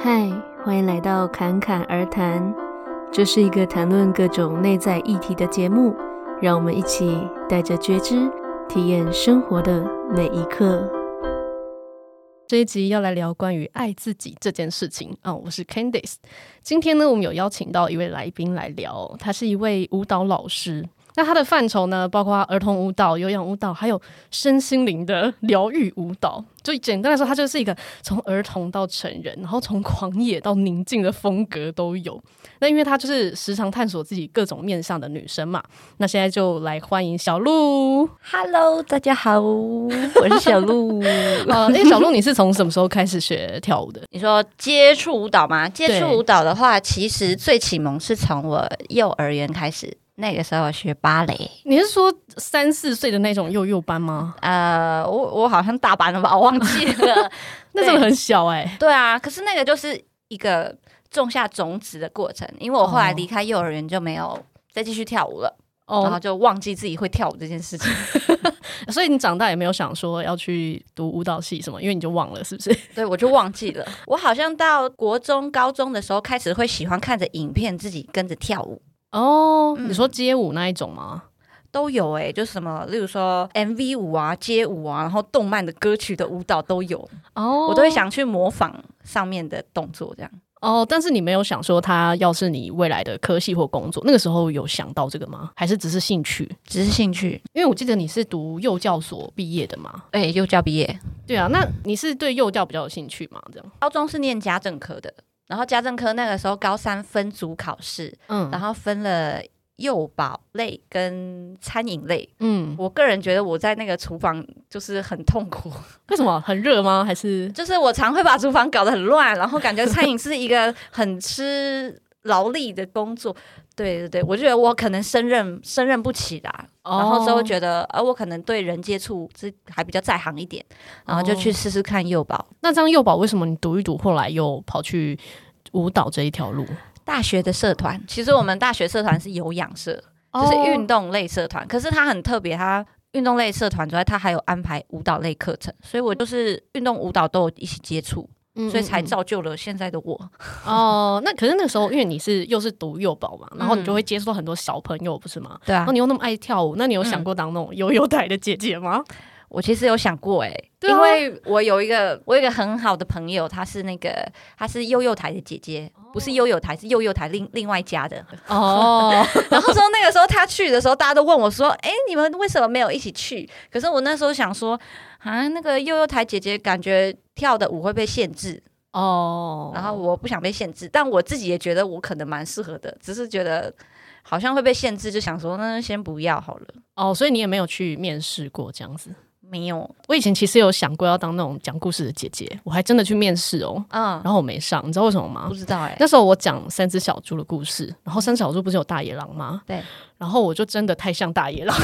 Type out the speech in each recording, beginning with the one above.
嗨，欢迎来到侃侃而谈。这是一个谈论各种内在议题的节目，让我们一起带着觉知，体验生活的每一刻。这一集要来聊关于爱自己这件事情啊、我是 Candice，今天呢，我们有邀请到一位来宾来聊，他是一位舞蹈老师。那它的范畴呢，包括儿童舞蹈、有氧舞蹈，还有身心灵的疗愈舞蹈。就简单来说，它就是一个从儿童到成人，然后从狂野到宁静的风格都有。那因为她就是时常探索自己各种面向的女生嘛。那现在就来欢迎小鹿。Hello，大家好，我是小鹿。呃，那小鹿，你是从什么时候开始学跳舞的？你说接触舞蹈吗？接触舞蹈的话，其实最启蒙是从我幼儿园开始。那个时候学芭蕾，你是说三四岁的那种幼幼班吗？呃，我我好像大班了吧，我忘记了。那时候很小哎、欸。对啊，可是那个就是一个种下种子的过程，因为我后来离开幼儿园就没有再继续跳舞了，哦、然后就忘记自己会跳舞这件事情。所以你长大也没有想说要去读舞蹈系什么，因为你就忘了是不是？对，我就忘记了。我好像到国中、高中的时候开始会喜欢看着影片，自己跟着跳舞。哦，你说街舞那一种吗？嗯、都有哎、欸，就什么，例如说 MV 舞啊、街舞啊，然后动漫的歌曲的舞蹈都有。哦，我都会想去模仿上面的动作，这样。哦，但是你没有想说，他要是你未来的科系或工作，那个时候有想到这个吗？还是只是兴趣？只是兴趣，因为我记得你是读幼教所毕业的嘛。哎、欸，幼教毕业。对啊，那你是对幼教比较有兴趣吗？这样。高中是念家政科的。然后家政科那个时候高三分组考试，嗯，然后分了幼保类跟餐饮类，嗯，我个人觉得我在那个厨房就是很痛苦。为什么？很热吗？还是就是我常会把厨房搞得很乱，然后感觉餐饮是一个很吃劳力的工作。对对对，我觉得我可能胜任胜任不起啦，哦、然后之后觉得，呃，我可能对人接触是还比较在行一点，然后就去试试看幼保。哦、那这样幼保为什么你读一读，后来又跑去舞蹈这一条路？大学的社团，其实我们大学社团是有氧社，嗯、就是运动类社团，哦、可是它很特别，它运动类社团之外，它还有安排舞蹈类课程，所以我就是运动舞蹈都有一起接触。所以才造就了现在的我哦。那可是那个时候，因为你是又是读幼保嘛，然后你就会接触到很多小朋友，不是吗？对啊。然后你又那么爱跳舞，那你有想过当那种悠悠台的姐姐吗？我其实有想过哎、欸，因为我有一个我有一个很好的朋友，她是那个她是悠悠台的姐姐，不是悠悠台，是悠悠台另另外家的 哦。然后说那个时候他去的时候，大家都问我说：“哎，你们为什么没有一起去？”可是我那时候想说，啊，那个悠悠台姐姐感觉跳的舞会被限制哦，然后我不想被限制，但我自己也觉得我可能蛮适合的，只是觉得好像会被限制，就想说那先不要好了。哦，所以你也没有去面试过这样子。没有，我以前其实有想过要当那种讲故事的姐姐，我还真的去面试哦，嗯，然后我没上，你知道为什么吗？不知道哎、欸。那时候我讲三只小猪的故事，然后三只小猪不是有大野狼吗？对，然后我就真的太像大野狼，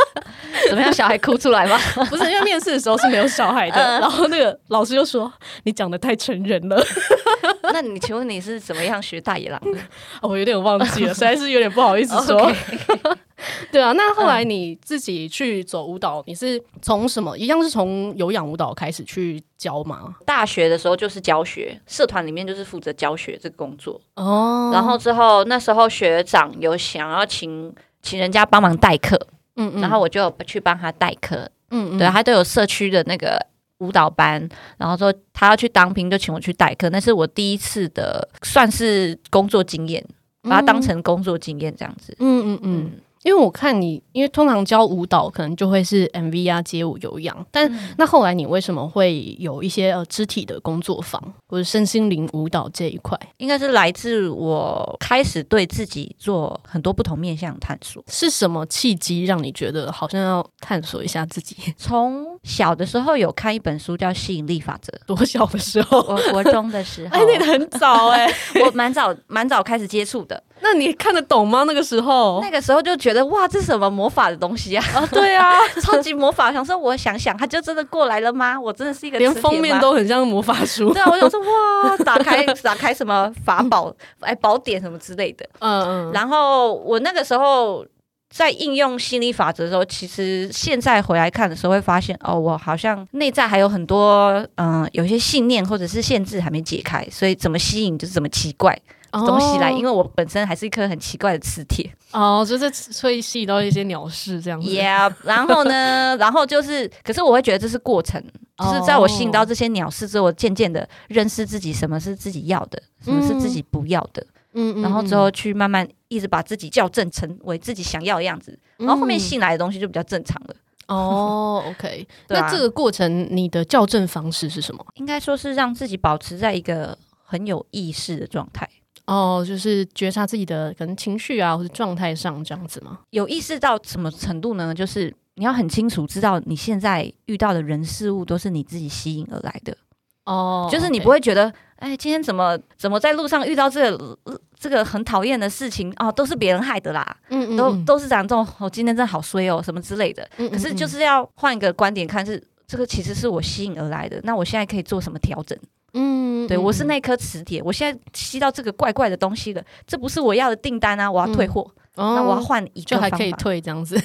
怎么样？小孩哭出来吗？不是，因为面试的时候是没有小孩的，嗯、然后那个老师就说你讲的太成人了。那你请问你是怎么样学大野狼的？哦、我有点忘记了，实在是有点不好意思说。Okay. 对啊，那后来你自己去走舞蹈，嗯、你是从什么？一样是从有氧舞蹈开始去教吗？大学的时候就是教学，社团里面就是负责教学这个工作。哦。然后之后那时候学长有想要请请人家帮忙代课，嗯嗯，然后我就去帮他代课，嗯嗯，对，他都有社区的那个舞蹈班，然后说他要去当兵，就请我去代课，那是我第一次的算是工作经验，把它当成工作经验这样子，嗯嗯嗯。嗯。嗯因为我看你，因为通常教舞蹈可能就会是 MV 啊、街舞、有氧，但那后来你为什么会有一些呃肢体的工作坊或者身心灵舞蹈这一块？应该是来自我开始对自己做很多不同面向探索。是什么契机让你觉得好像要探索一下自己？从小的时候有看一本书叫《吸引力法则》，多小的时候？我国中的时候，哎，那个很早哎、欸，我蛮早蛮早开始接触的。那你看得懂吗？那个时候，那个时候就觉得哇，这是什么魔法的东西啊？啊，对啊，超级魔法。想说，我想想，他就真的过来了吗？我真的是一个连封面都很像魔法书。对啊，我想说哇，打开 打开什么法宝 哎宝典什么之类的。嗯嗯。然后我那个时候在应用心理法则的时候，其实现在回来看的时候，会发现哦，我好像内在还有很多嗯、呃，有些信念或者是限制还没解开，所以怎么吸引就是怎么奇怪东西来，因为我本身还是一颗很奇怪的磁铁哦，就是会吸引到一些鸟事这样子。Yeah，然后呢，然后就是，可是我会觉得这是过程，就是在我吸引到这些鸟事之后，我渐渐的认识自己，什么是自己要的，什么是自己不要的。嗯嗯，然后之后去慢慢一直把自己校正成为自己想要的样子，然后后面新来的东西就比较正常了。哦，OK，那这个过程你的校正方式是什么？应该说是让自己保持在一个很有意识的状态。哦，就是觉察自己的可能情绪啊，或者状态上这样子吗？有意识到什么程度呢？就是你要很清楚知道你现在遇到的人事物都是你自己吸引而来的。哦，就是你不会觉得。哎，今天怎么怎么在路上遇到这个这个很讨厌的事情啊？都是别人害的啦，嗯，嗯，嗯，都都是讲这种，我、哦、今天真的好衰哦，什么之类的。可是就是要换一个观点看是，是这个其实是我吸引而来的。那我现在可以做什么调整？嗯，对，我是那颗磁铁，我现在吸到这个怪怪的东西了，这不是我要的订单啊，我要退货。那我要换一个就还可以退这样子，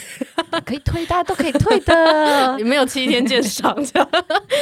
可以退，大家都可以退的。有没有七天鉴赏这样？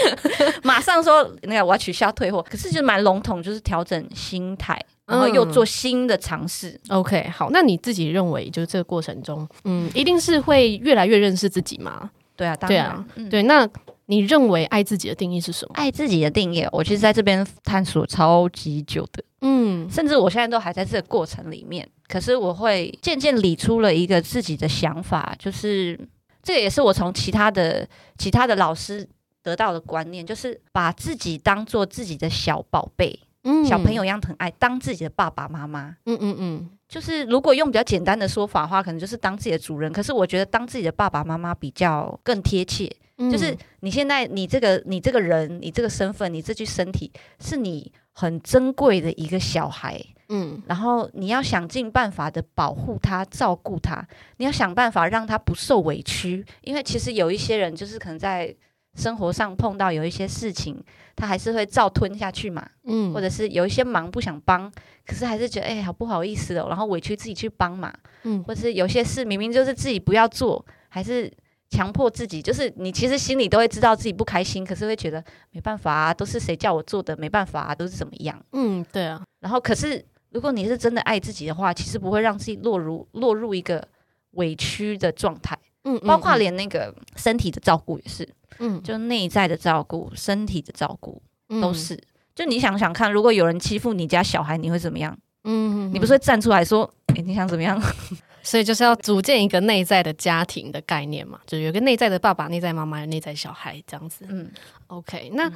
马上说那个我要取消退货，可是就蛮笼统，就是调整心态，然后又做新的尝试。嗯、OK，好，那你自己认为，就是这个过程中，嗯，一定是会越来越认识自己吗？对啊，当然，对啊，嗯、对。那你认为爱自己的定义是什么？爱自己的定义，我其实在这边探索超级久的，嗯，甚至我现在都还在这个过程里面。可是我会渐渐理出了一个自己的想法，就是这个也是我从其他的其他的老师得到的观念，就是把自己当做自己的小宝贝，嗯，小朋友一样疼爱，当自己的爸爸妈妈，嗯嗯嗯，就是如果用比较简单的说法的话，可能就是当自己的主人。可是我觉得当自己的爸爸妈妈比较更贴切，就是你现在你这个你这个人，你这个身份，你这具身体，是你很珍贵的一个小孩。嗯，然后你要想尽办法的保护他、照顾他，你要想办法让他不受委屈，因为其实有一些人就是可能在生活上碰到有一些事情，他还是会照吞下去嘛，嗯，或者是有一些忙不想帮，可是还是觉得哎，好不好意思哦，然后委屈自己去帮嘛，嗯，或者是有些事明明就是自己不要做，还是强迫自己，就是你其实心里都会知道自己不开心，可是会觉得没办法啊，都是谁叫我做的，没办法啊，都是怎么样，嗯，对啊，然后可是。如果你是真的爱自己的话，其实不会让自己落入落入一个委屈的状态。嗯，包括连那个身体的照顾也是，嗯，就内在的照顾、身体的照顾都是。就你想想看，如果有人欺负你家小孩，你会怎么样？嗯，你不是会站出来说，欸，你想怎么样？所以就是要组建一个内在的家庭的概念嘛，就有个内在的爸爸、内在妈妈、内在小孩这样子。嗯，OK，那。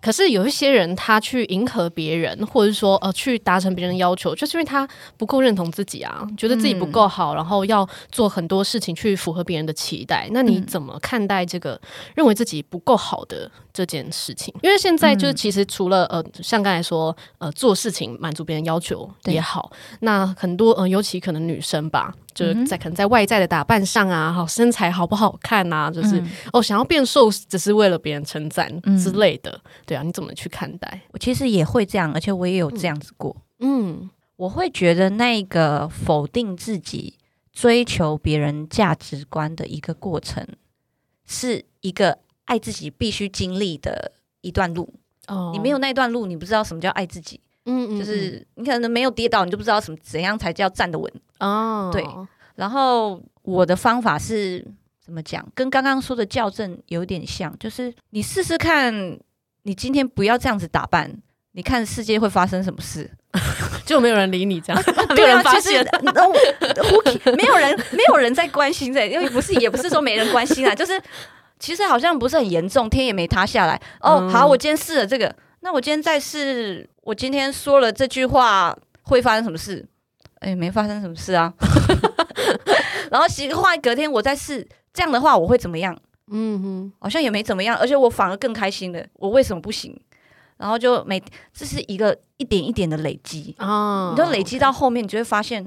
可是有一些人，他去迎合别人，或者说呃，去达成别人的要求，就是因为他不够认同自己啊，觉得自己不够好，嗯、然后要做很多事情去符合别人的期待。那你怎么看待这个认为自己不够好的这件事情？因为现在就是其实除了呃，像刚才说呃，做事情满足别人要求也好，那很多呃，尤其可能女生吧。就是在可能在外在的打扮上啊，好身材好不好看啊，就是、嗯、哦想要变瘦，只是为了别人称赞之类的，嗯、对啊，你怎么去看待？我其实也会这样，而且我也有这样子过。嗯，我会觉得那个否定自己、追求别人价值观的一个过程，是一个爱自己必须经历的一段路。哦，你没有那段路，你不知道什么叫爱自己。嗯，就是你可能没有跌倒，你就不知道什么怎样才叫站得稳哦。对，然后我的方法是怎么讲？跟刚刚说的校正有点像，就是你试试看，你今天不要这样子打扮，你看世界会发生什么事？就没有人理你这样，没有人发现，没有人，没有人在关心这，因为不是，也不是说没人关心啊，就是其实好像不是很严重，天也没塌下来。哦，好，我今天试了这个。那我今天再试，我今天说了这句话会发生什么事？哎，没发生什么事啊。然后洗个话，隔天我再试，这样的话我会怎么样？嗯哼，好像也没怎么样，而且我反而更开心了。我为什么不行？然后就每这是一个一点一点的累积啊，你就累积到后面，你就会发现，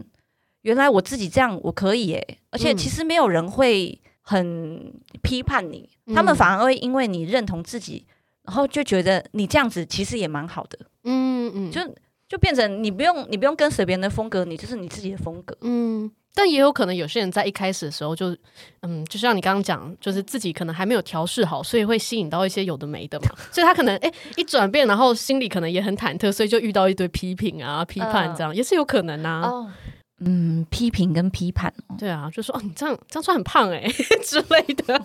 原来我自己这样我可以耶。而且其实没有人会很批判你，嗯、他们反而会因为你认同自己。然后就觉得你这样子其实也蛮好的，嗯嗯，就就变成你不用你不用跟随别人的风格，你就是你自己的风格，嗯，但也有可能有些人在一开始的时候就，嗯，就像你刚刚讲，就是自己可能还没有调试好，所以会吸引到一些有的没的嘛。所以他可能哎、欸、一转变，然后心里可能也很忐忑，所以就遇到一堆批评啊、批判这样，呃、也是有可能啊。哦，嗯，批评跟批判，对啊，就说哦，你这样这样穿很胖哎、欸、之类的，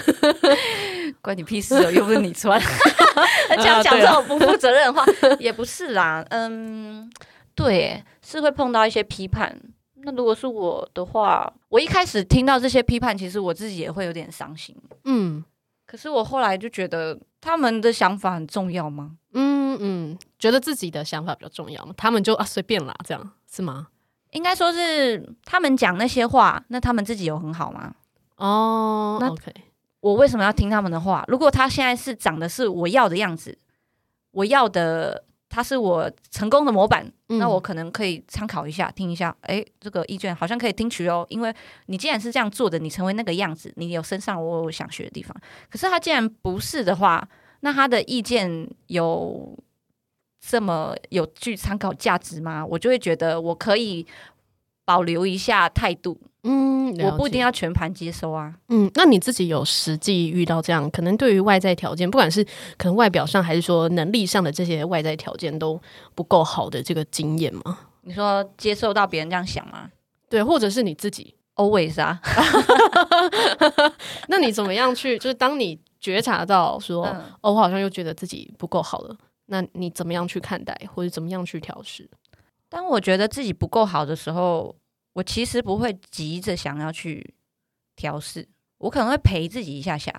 关你屁事哦，又不是你穿，这样讲这种不负责任的话，也不是啦。嗯，对，是会碰到一些批判。那如果是我的话，我一开始听到这些批判，其实我自己也会有点伤心。嗯，可是我后来就觉得他们的想法很重要吗？嗯嗯，觉得自己的想法比较重要吗？他们就啊随便啦，这样是吗？应该说是他们讲那些话，那他们自己有很好吗？哦，那 OK，我为什么要听他们的话？如果他现在是长的是我要的样子，我要的。他是我成功的模板，嗯、那我可能可以参考一下，听一下。哎，这个意见好像可以听取哦。因为你既然是这样做的，你成为那个样子，你有身上我有想学的地方。可是他既然不是的话，那他的意见有这么有具参考价值吗？我就会觉得我可以保留一下态度。嗯，我不一定要全盘接收啊。嗯，那你自己有实际遇到这样，可能对于外在条件，不管是可能外表上，还是说能力上的这些外在条件都不够好的这个经验吗？你说接受到别人这样想吗？对，或者是你自己 always 啊？那你怎么样去？就是当你觉察到说，嗯、哦，我好像又觉得自己不够好了，那你怎么样去看待，或者怎么样去调适？当我觉得自己不够好的时候。我其实不会急着想要去调试，我可能会陪自己一下下。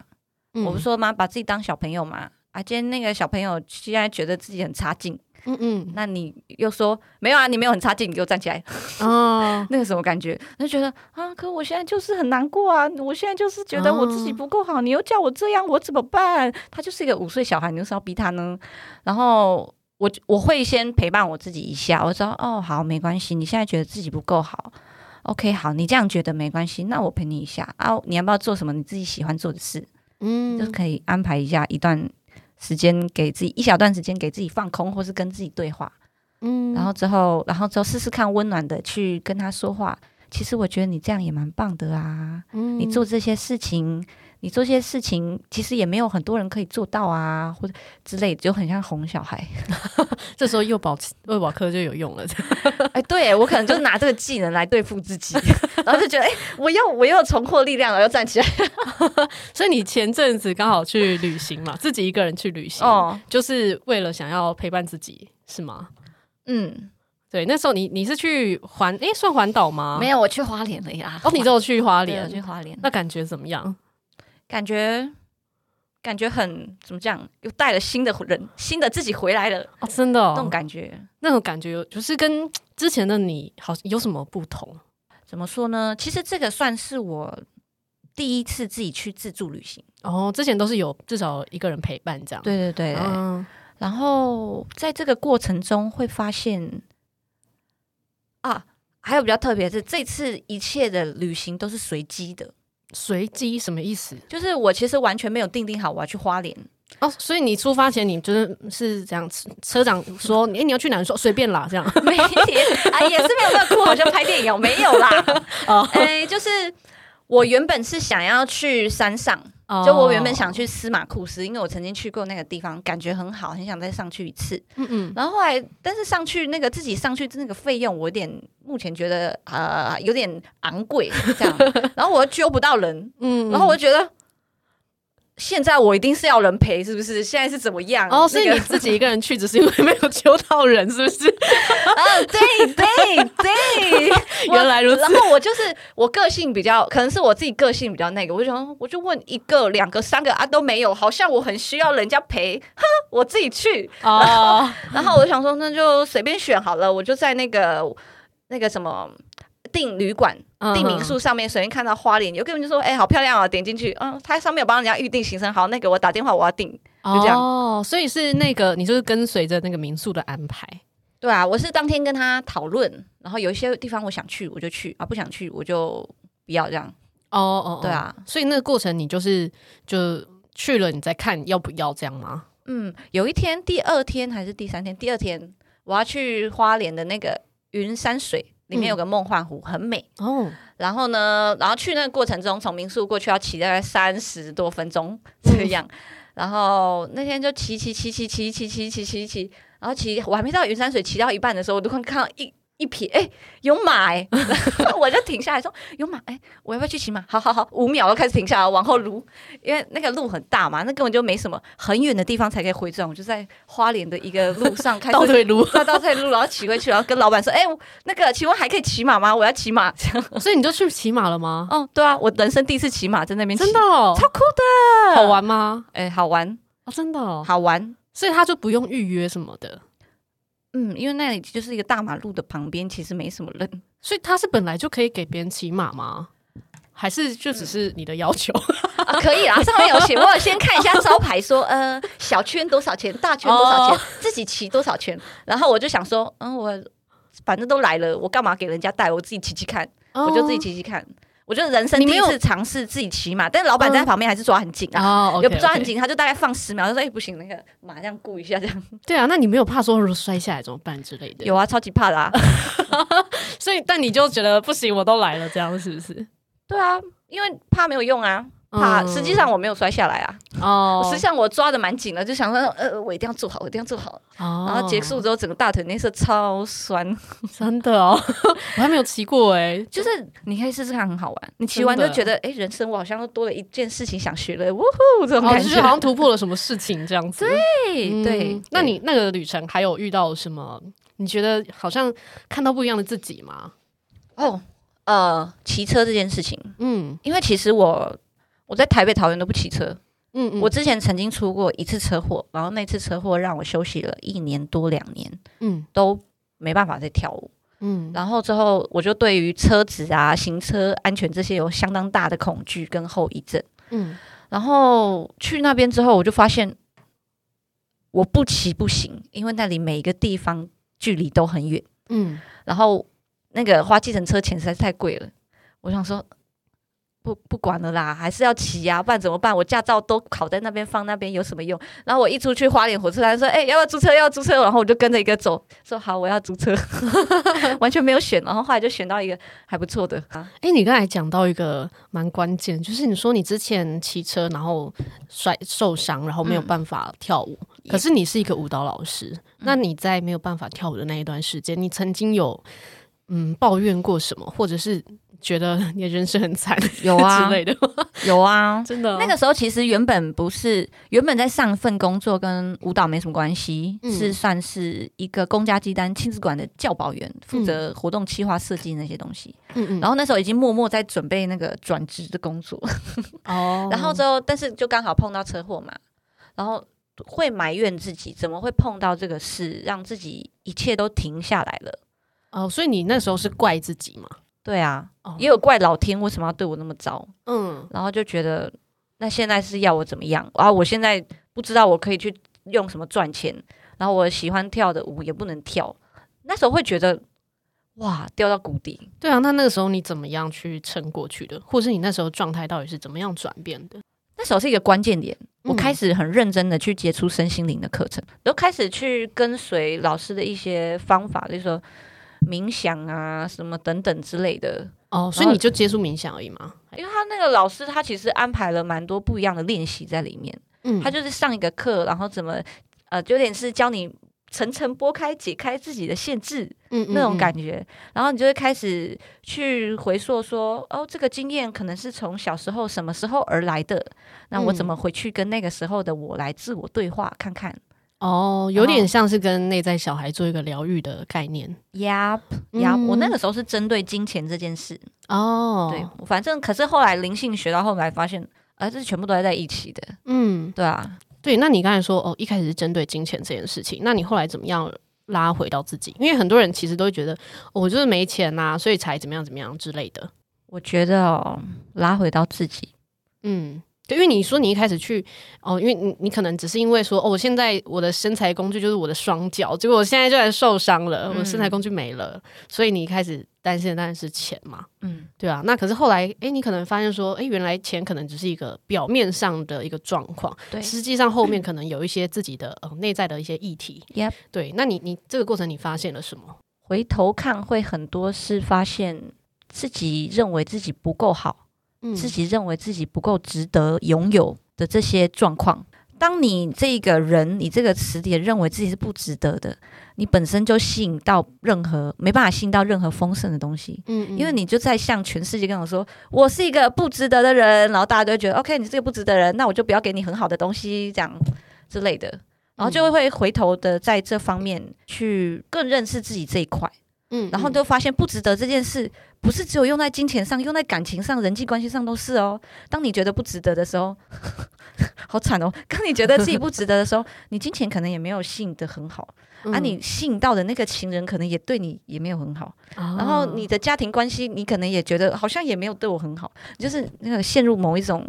嗯、我不说嘛，把自己当小朋友嘛。啊，今天那个小朋友现在觉得自己很差劲，嗯嗯，那你又说没有啊，你没有很差劲，你给我站起来。哦，那个什么感觉？就觉得啊，可我现在就是很难过啊，我现在就是觉得我自己不够好，哦、你又叫我这样，我怎么办？他就是一个五岁小孩，你为什么要逼他呢？然后。我我会先陪伴我自己一下，我说哦好，没关系，你现在觉得自己不够好，OK 好，你这样觉得没关系，那我陪你一下啊，你要不要做什么你自己喜欢做的事？嗯，就可以安排一下一段时间给自己一小段时间给自己放空，或是跟自己对话，嗯，然后之后然后之后试试看温暖的去跟他说话。其实我觉得你这样也蛮棒的啊，嗯，你做这些事情。你做些事情，其实也没有很多人可以做到啊，或者之类的，就很像哄小孩。这时候幼保幼保课就有用了。哎，对我可能就拿这个技能来对付自己，然后就觉得，哎，我又我又重获力量了，又站起来。所以你前阵子刚好去旅行嘛，自己一个人去旅行，哦，就是为了想要陪伴自己，是吗？嗯，对，那时候你你是去环，哎，算环岛吗？没有，我去花莲了呀。哦，你只有去花莲，去花莲，那感觉怎么样？感觉感觉很怎么讲？又带了新的人，新的自己回来了哦，真的、哦、那种感觉，那种感觉就是跟之前的你好有什么不同？怎么说呢？其实这个算是我第一次自己去自助旅行哦，之前都是有至少一个人陪伴这样。对对对，嗯，然后在这个过程中会发现啊，还有比较特别的是，这次一切的旅行都是随机的。随机什么意思？就是我其实完全没有定定好我要去花莲哦，所以你出发前你就是是这样，车长说你你要去哪？说随便啦，这样 没啊，也是没有那么酷，好像拍电影没有啦。哦，哎，就是我原本是想要去山上。就我原本想去司马库斯，因为我曾经去过那个地方，感觉很好，很想再上去一次。嗯嗯。然后后来，但是上去那个自己上去那个费用，我有点目前觉得呃有点昂贵这样。然后我又揪不到人，嗯，然后我就觉得。现在我一定是要人陪，是不是？现在是怎么样？哦，所以你自己一个人去，只是因为没有揪到人，是不是？啊，对对对，原来如此。然后我就是我个性比较，可能是我自己个性比较那个，我就想，我就问一个、两个、三个啊都没有，好像我很需要人家陪，哼，我自己去。哦，然后，然后我就想说，那就随便选好了，我就在那个那个什么。订旅馆、订民宿上面，首先看到花莲，有个人就说：“哎、欸，好漂亮啊！”点进去，嗯，他上面有帮人家预定行程，好，那个我打电话我要订，就这样。哦，所以是那个，你就是跟随着那个民宿的安排。对啊，我是当天跟他讨论，然后有一些地方我想去，我就去啊；不想去，我就不要这样。哦哦，对啊，所以那个过程你就是就去了，你再看要不要这样吗？嗯，有一天，第二天还是第三天？第二天我要去花莲的那个云山水。里面有个梦幻湖，很美哦。然后呢，然后去那个过程中，从民宿过去要骑大概三十多分钟这样。嗯、然后那天就骑骑骑骑骑骑骑骑骑骑，然后骑我还没到云山水，骑到一半的时候，我都快看到一。一瞥，哎、欸，有马哎、欸，我就停下来说有马，哎、欸，我要不要去骑马？好好好，五秒，就开始停下来往后撸，因为那个路很大嘛，那根本就没什么，很远的地方才可以回转。我就在花莲的一个路上开始 倒退撸，倒退撸，然后骑回去，然后跟老板说，哎、欸，那个请问还可以骑马吗？我要骑马，这样。所以你就去骑马了吗？哦，对啊，我人生第一次骑马在那边，真的、哦，超酷的，好玩吗？哎、欸，好玩哦，真的、哦、好玩，所以他就不用预约什么的。嗯，因为那里就是一个大马路的旁边，其实没什么人，所以他是本来就可以给别人骑马吗？还是就只是你的要求？嗯啊、可以啊，上面有写，我有先看一下招牌说，说呃，小圈多少钱，大圈多少钱，哦、自己骑多少钱。然后我就想说，嗯，我反正都来了，我干嘛给人家带？我自己骑骑看，哦、我就自己骑骑看。我觉得人生第一次尝试自己骑马，但是老板在旁边还是抓很紧啊，也、嗯、不抓很紧，他就大概放十秒，他说：“哎、欸，不行，那个马这样顾一下这样。”对啊，那你没有怕说摔下来怎么办之类的？有啊，超级怕的啊。所以，但你就觉得不行，我都来了，这样是不是？对啊，因为怕没有用啊。怕，实际上我没有摔下来啊。哦，实际上我抓的蛮紧的，就想说，呃，我一定要做好，我一定要做好。哦。然后结束之后，整个大腿内侧超酸，真的哦。我还没有骑过哎，就是你可以试试看，很好玩。你骑完就觉得，哎，人生我好像又多了一件事情想学了，呜呼，这种感觉，好像突破了什么事情这样子。对对。那你那个旅程还有遇到什么？你觉得好像看到不一样的自己吗？哦，呃，骑车这件事情，嗯，因为其实我。我在台北、桃园都不骑车。嗯嗯，我之前曾经出过一次车祸，然后那次车祸让我休息了一年多两年，嗯，都没办法再跳舞。嗯，然后之后我就对于车子啊、行车安全这些有相当大的恐惧跟后遗症。嗯，然后去那边之后，我就发现我不骑不行，因为那里每一个地方距离都很远。嗯，然后那个花计程车钱实在是太贵了，我想说。不不管了啦，还是要骑呀，不然怎么办？我驾照都考在那边，放那边有什么用？然后我一出去花莲火车站说：“哎、欸，要不要租车？要租车？”然后我就跟着一个走，说：“好，我要租车。”完全没有选，然后后来就选到一个还不错的。哎、欸，你刚才讲到一个蛮关键，就是你说你之前骑车然后摔受伤，然后没有办法跳舞。嗯、可是你是一个舞蹈老师，嗯、那你在没有办法跳舞的那一段时间，你曾经有嗯抱怨过什么，或者是？觉得你的人生很惨，有啊之类的，有啊，真的、哦。那个时候其实原本不是，原本在上份工作跟舞蹈没什么关系，嗯、是算是一个公家机关亲子馆的教保员，负责活动企划设计那些东西。嗯嗯。然后那时候已经默默在准备那个转职的工作。哦。然后之后，但是就刚好碰到车祸嘛，然后会埋怨自己怎么会碰到这个事，让自己一切都停下来了。哦，所以你那时候是怪自己吗？对啊，也有怪老天为什么要对我那么糟，嗯，然后就觉得那现在是要我怎么样啊？我现在不知道我可以去用什么赚钱，然后我喜欢跳的舞也不能跳，那时候会觉得哇，掉到谷底。对啊，那那个时候你怎么样去撑过去的？或是你那时候状态到底是怎么样转变的？那时候是一个关键点，我开始很认真的去接触身心灵的课程，都开始去跟随老师的一些方法，就是说。冥想啊，什么等等之类的哦，所以你就接触冥想而已吗？因为他那个老师，他其实安排了蛮多不一样的练习在里面。嗯，他就是上一个课，然后怎么呃，就有点是教你层层剥开、解开自己的限制，嗯，嗯，嗯，那种感觉。然后你就会开始去回溯说，哦，这个经验可能是从小时候什么时候而来的，那我怎么回去跟那个时候的我来自我对话看看。哦，有点像是跟内在小孩做一个疗愈的概念。Yep, yep、嗯。我那个时候是针对金钱这件事。哦，对，反正可是后来灵性学到后来发现，啊，这全部都在在一起的。嗯，对啊，对。那你刚才说哦，一开始是针对金钱这件事情，那你后来怎么样拉回到自己？因为很多人其实都会觉得，哦，我就是没钱呐、啊，所以才怎么样怎么样之类的。我觉得哦，拉回到自己，嗯。对，因为你说你一开始去哦，因为你你可能只是因为说哦，我现在我的身材工具就是我的双脚，结果我现在居然受伤了，嗯、我的身材工具没了，所以你一开始担心的当然是钱嘛，嗯，对啊。那可是后来，哎，你可能发现说，哎，原来钱可能只是一个表面上的一个状况，对，实际上后面可能有一些自己的呃内在的一些议题，Yep. 对。那你你这个过程你发现了什么？回头看会很多是发现自己认为自己不够好，嗯，自己认为自己不够值得拥有的这些状况。当你这个人，你这个词典认为自己是不值得的，你本身就吸引到任何没办法吸引到任何丰盛的东西，嗯，嗯，因为你就在向全世界跟我说，我是一个不值得的人，然后大家都会觉得，OK，你是个不值得的人，那我就不要给你很好的东西，这样之类的，然后就会回头的在这方面去更认识自己这一块，嗯，然后就发现不值得这件事。不是只有用在金钱上，用在感情上、人际关系上都是哦。当你觉得不值得的时候，好惨哦。当你觉得自己不值得的时候，你金钱可能也没有吸引的很好，嗯、啊，你吸引到的那个情人可能也对你也没有很好。哦、然后你的家庭关系，你可能也觉得好像也没有对我很好，就是那个陷入某一种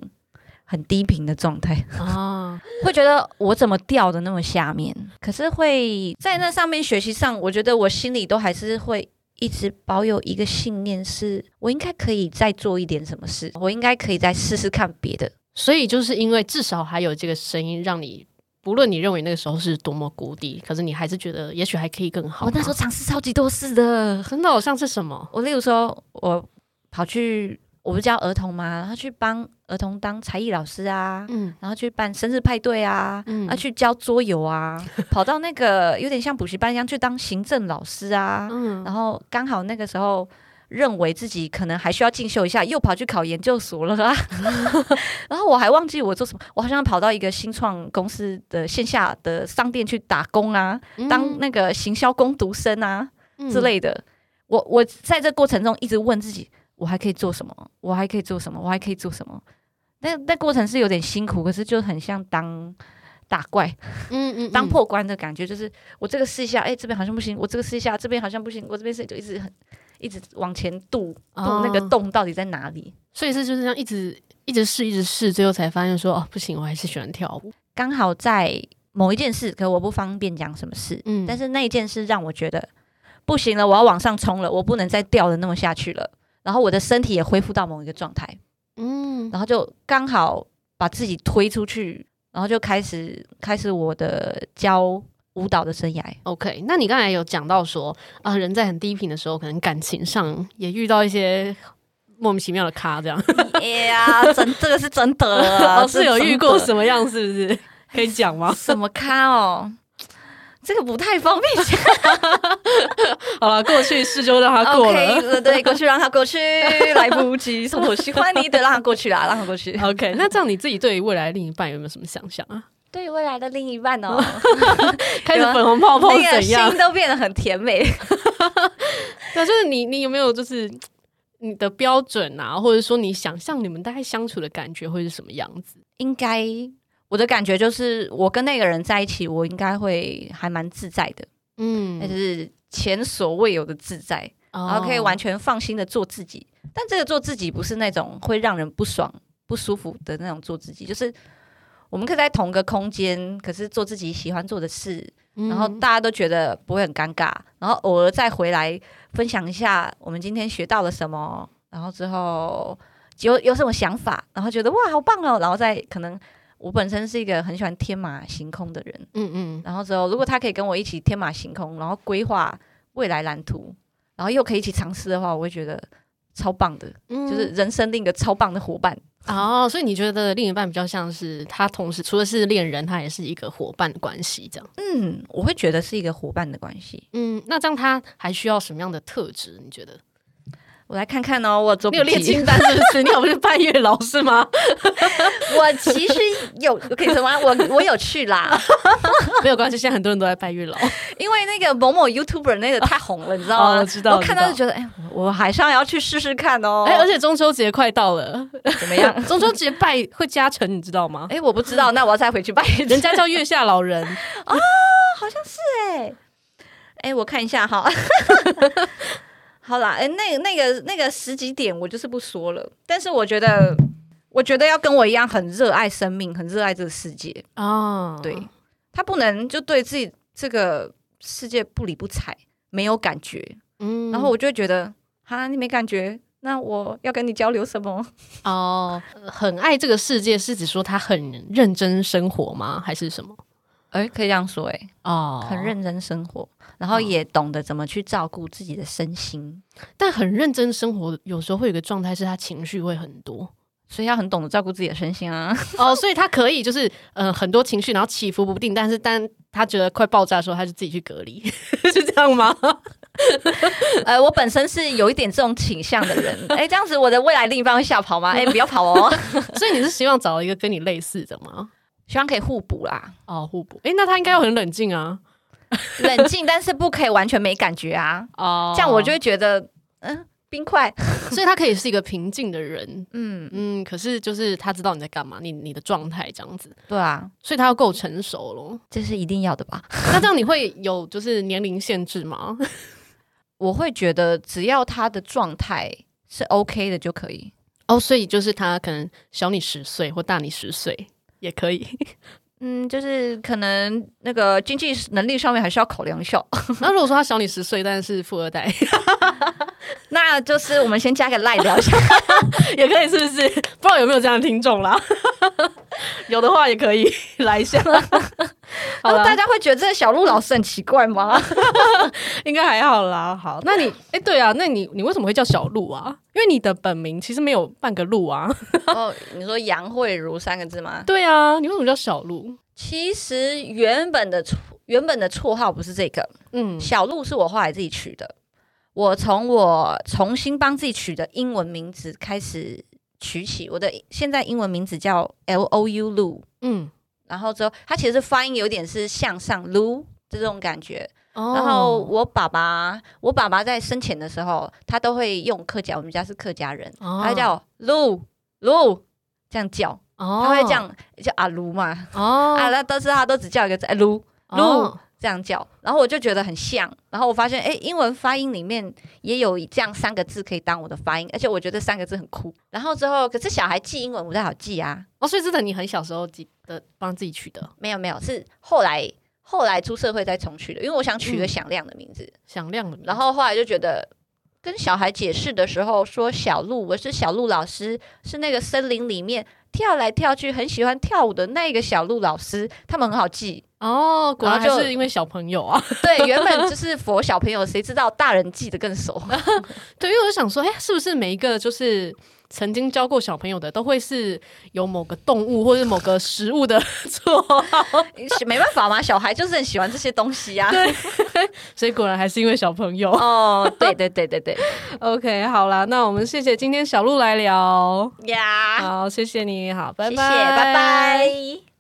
很低频的状态啊，哦、会觉得我怎么掉的那么下面？可是会在那上面学习上，我觉得我心里都还是会。一直保有一个信念，是我应该可以再做一点什么事，我应该可以再试试看别的。所以就是因为至少还有这个声音，让你不论你认为那个时候是多么谷底，可是你还是觉得也许还可以更好。我那时候尝试超级多事的，真的，好像是什么？我例如说，我跑去。我不是教儿童嘛，然后去帮儿童当才艺老师啊，嗯，然后去办生日派对啊，嗯，然后去教桌游啊，跑到那个有点像补习班一样去当行政老师啊，嗯，然后刚好那个时候认为自己可能还需要进修一下，又跑去考研究所了啊，然后我还忘记我做什么，我好像跑到一个新创公司的线下的商店去打工啊，当那个行销工读生啊之类的，我我在这过程中一直问自己。我还可以做什么？我还可以做什么？我还可以做什么？那那过程是有点辛苦，可是就很像当打怪，嗯嗯，嗯当破关的感觉，就是我这个试一下，哎、欸，这边好像不行；我这个试一下，这边好像不行；我这边是就一直很一直往前渡，渡那个洞到底在哪里？哦、所以是就是这样一直一直试，一直试，最后才发现说哦，不行，我还是喜欢跳舞。刚好在某一件事，可我不方便讲什么事，嗯，但是那一件事让我觉得不行了，我要往上冲了，我不能再掉的那么下去了。然后我的身体也恢复到某一个状态，嗯，然后就刚好把自己推出去，然后就开始开始我的教舞蹈的生涯。OK，那你刚才有讲到说啊，人在很低频的时候，可能感情上也遇到一些莫名其妙的咖，这样。哎呀，真这个是真的啊，是有遇过什么样？是不是可以讲吗？什么咖哦？这个不太方便讲。好了，过去式就让它过了。Okay, 对，过去让它过去，来不及说我喜欢你的，让它过去啦，让它过去。OK，那这样你自己对于未来另一半有没有什么想象啊？对于未来的另一半哦，开始粉红泡泡怎样？心都变得很甜美。那就是你，你有没有就是你的标准啊，或者说你想象你们大概相处的感觉会是什么样子？应该。我的感觉就是，我跟那个人在一起，我应该会还蛮自在的，嗯，那就是前所未有的自在，哦、然后可以完全放心的做自己。但这个做自己不是那种会让人不爽、不舒服的那种做自己，就是我们可以在同个空间，可是做自己喜欢做的事，嗯、然后大家都觉得不会很尴尬，然后偶尔再回来分享一下我们今天学到了什么，然后之后有有什么想法，然后觉得哇好棒哦，然后再可能。我本身是一个很喜欢天马行空的人，嗯嗯，然后之后如果他可以跟我一起天马行空，然后规划未来蓝图，然后又可以一起尝试的话，我会觉得超棒的，嗯，就是人生另一个超棒的伙伴。哦，所以你觉得另一半比较像是他同时除了是恋人，他也是一个伙伴的关系，这样？嗯，我会觉得是一个伙伴的关系。嗯，那这样他还需要什么样的特质？你觉得？我来看看哦，我做你有列清单是不是？你有不是拜月老是吗？我其实有，可以什么？我我有去啦，没有关系。现在很多人都在拜月老，因为那个某某 YouTuber 那个太红了，你知道吗？我知道，我看到就觉得，哎，我还是要去试试看哦。哎，而且中秋节快到了，怎么样？中秋节拜会加成，你知道吗？哎，我不知道，那我要再回去拜。人家叫月下老人啊，好像是哎，哎，我看一下哈。好啦，哎、欸，那那个那个十几点我就是不说了，但是我觉得，我觉得要跟我一样很热爱生命，很热爱这个世界哦。对，他不能就对自己这个世界不理不睬，没有感觉。嗯，然后我就会觉得，哈，你没感觉，那我要跟你交流什么？哦，很爱这个世界是指说他很认真生活吗？还是什么？哎、欸，可以这样说、欸，哎，哦，很认真生活，然后也懂得怎么去照顾自己的身心。但很认真生活，有时候会有个状态是他情绪会很多，所以他很懂得照顾自己的身心啊。哦，所以他可以就是呃很多情绪，然后起伏不定，但是当他觉得快爆炸的时候，他就自己去隔离，是这样吗？呃，我本身是有一点这种倾向的人。哎、欸，这样子我的未来另一半会吓跑吗？哎、欸，不要跑哦。所以你是希望找一个跟你类似的吗？希望可以互补啦。哦，互补。哎、欸，那他应该要很冷静啊。冷静，但是不可以完全没感觉啊。哦，这样我就会觉得，嗯，冰块。所以他可以是一个平静的人。嗯嗯，可是就是他知道你在干嘛，你你的状态这样子。对啊，所以他要够成熟咯。这是一定要的吧？那这样你会有就是年龄限制吗？我会觉得只要他的状态是 OK 的就可以哦，所以就是他可能小你十岁或大你十岁也可以，嗯，就是可能那个经济能力上面还是要考量一下。那如果说他小你十岁，但是富二代，那就是我们先加个赖聊一下也可以，是不是？不知道有没有这样的听众啦？有的话也可以来一下。好，大家会觉得这个小鹿老师很奇怪吗？应该还好啦。好，那你 哎，对啊，那你你为什么会叫小鹿啊？因为你的本名其实没有半个鹿啊。哦，你说杨慧茹三个字吗？对啊，你为什么叫小鹿？其实原本的绰原本的绰号不是这个，嗯，小鹿是我后来自己取的。我从我重新帮自己取的英文名字开始取起，我的现在英文名字叫 L O U Lu，嗯。然后之后，他其实发音有点是向上撸这种感觉。Oh. 然后我爸爸，我爸爸在生前的时候，他都会用客家，我们家是客家人，oh. 他叫撸撸这样叫，oh. 他会这样叫阿撸嘛。哦，oh. 啊，那但是他都只叫一个字，哎，撸撸。Oh. 这样叫，然后我就觉得很像，然后我发现，哎，英文发音里面也有这样三个字可以当我的发音，而且我觉得三个字很酷。然后之后，可是小孩记英文不太好记啊。哦，所以是等你很小时候记的，帮自己取的？没有没有，是后来后来出社会再重取的，因为我想取个响亮的名字，嗯、响亮的名字。然后后来就觉得，跟小孩解释的时候说小鹿，我是小鹿老师，是那个森林里面跳来跳去很喜欢跳舞的那个小鹿老师，他们很好记。哦，果然就是因为小朋友啊。对，原本就是佛小朋友，谁知道大人记得更熟。对，因为我就想说，哎，是不是每一个就是曾经教过小朋友的，都会是有某个动物或者某个食物的 绰号？没办法嘛，小孩就是很喜欢这些东西呀、啊。对，所以果然还是因为小朋友。哦，对对对对对。OK，好啦，那我们谢谢今天小鹿来聊呀。好，谢谢你好，拜拜，谢谢，拜拜。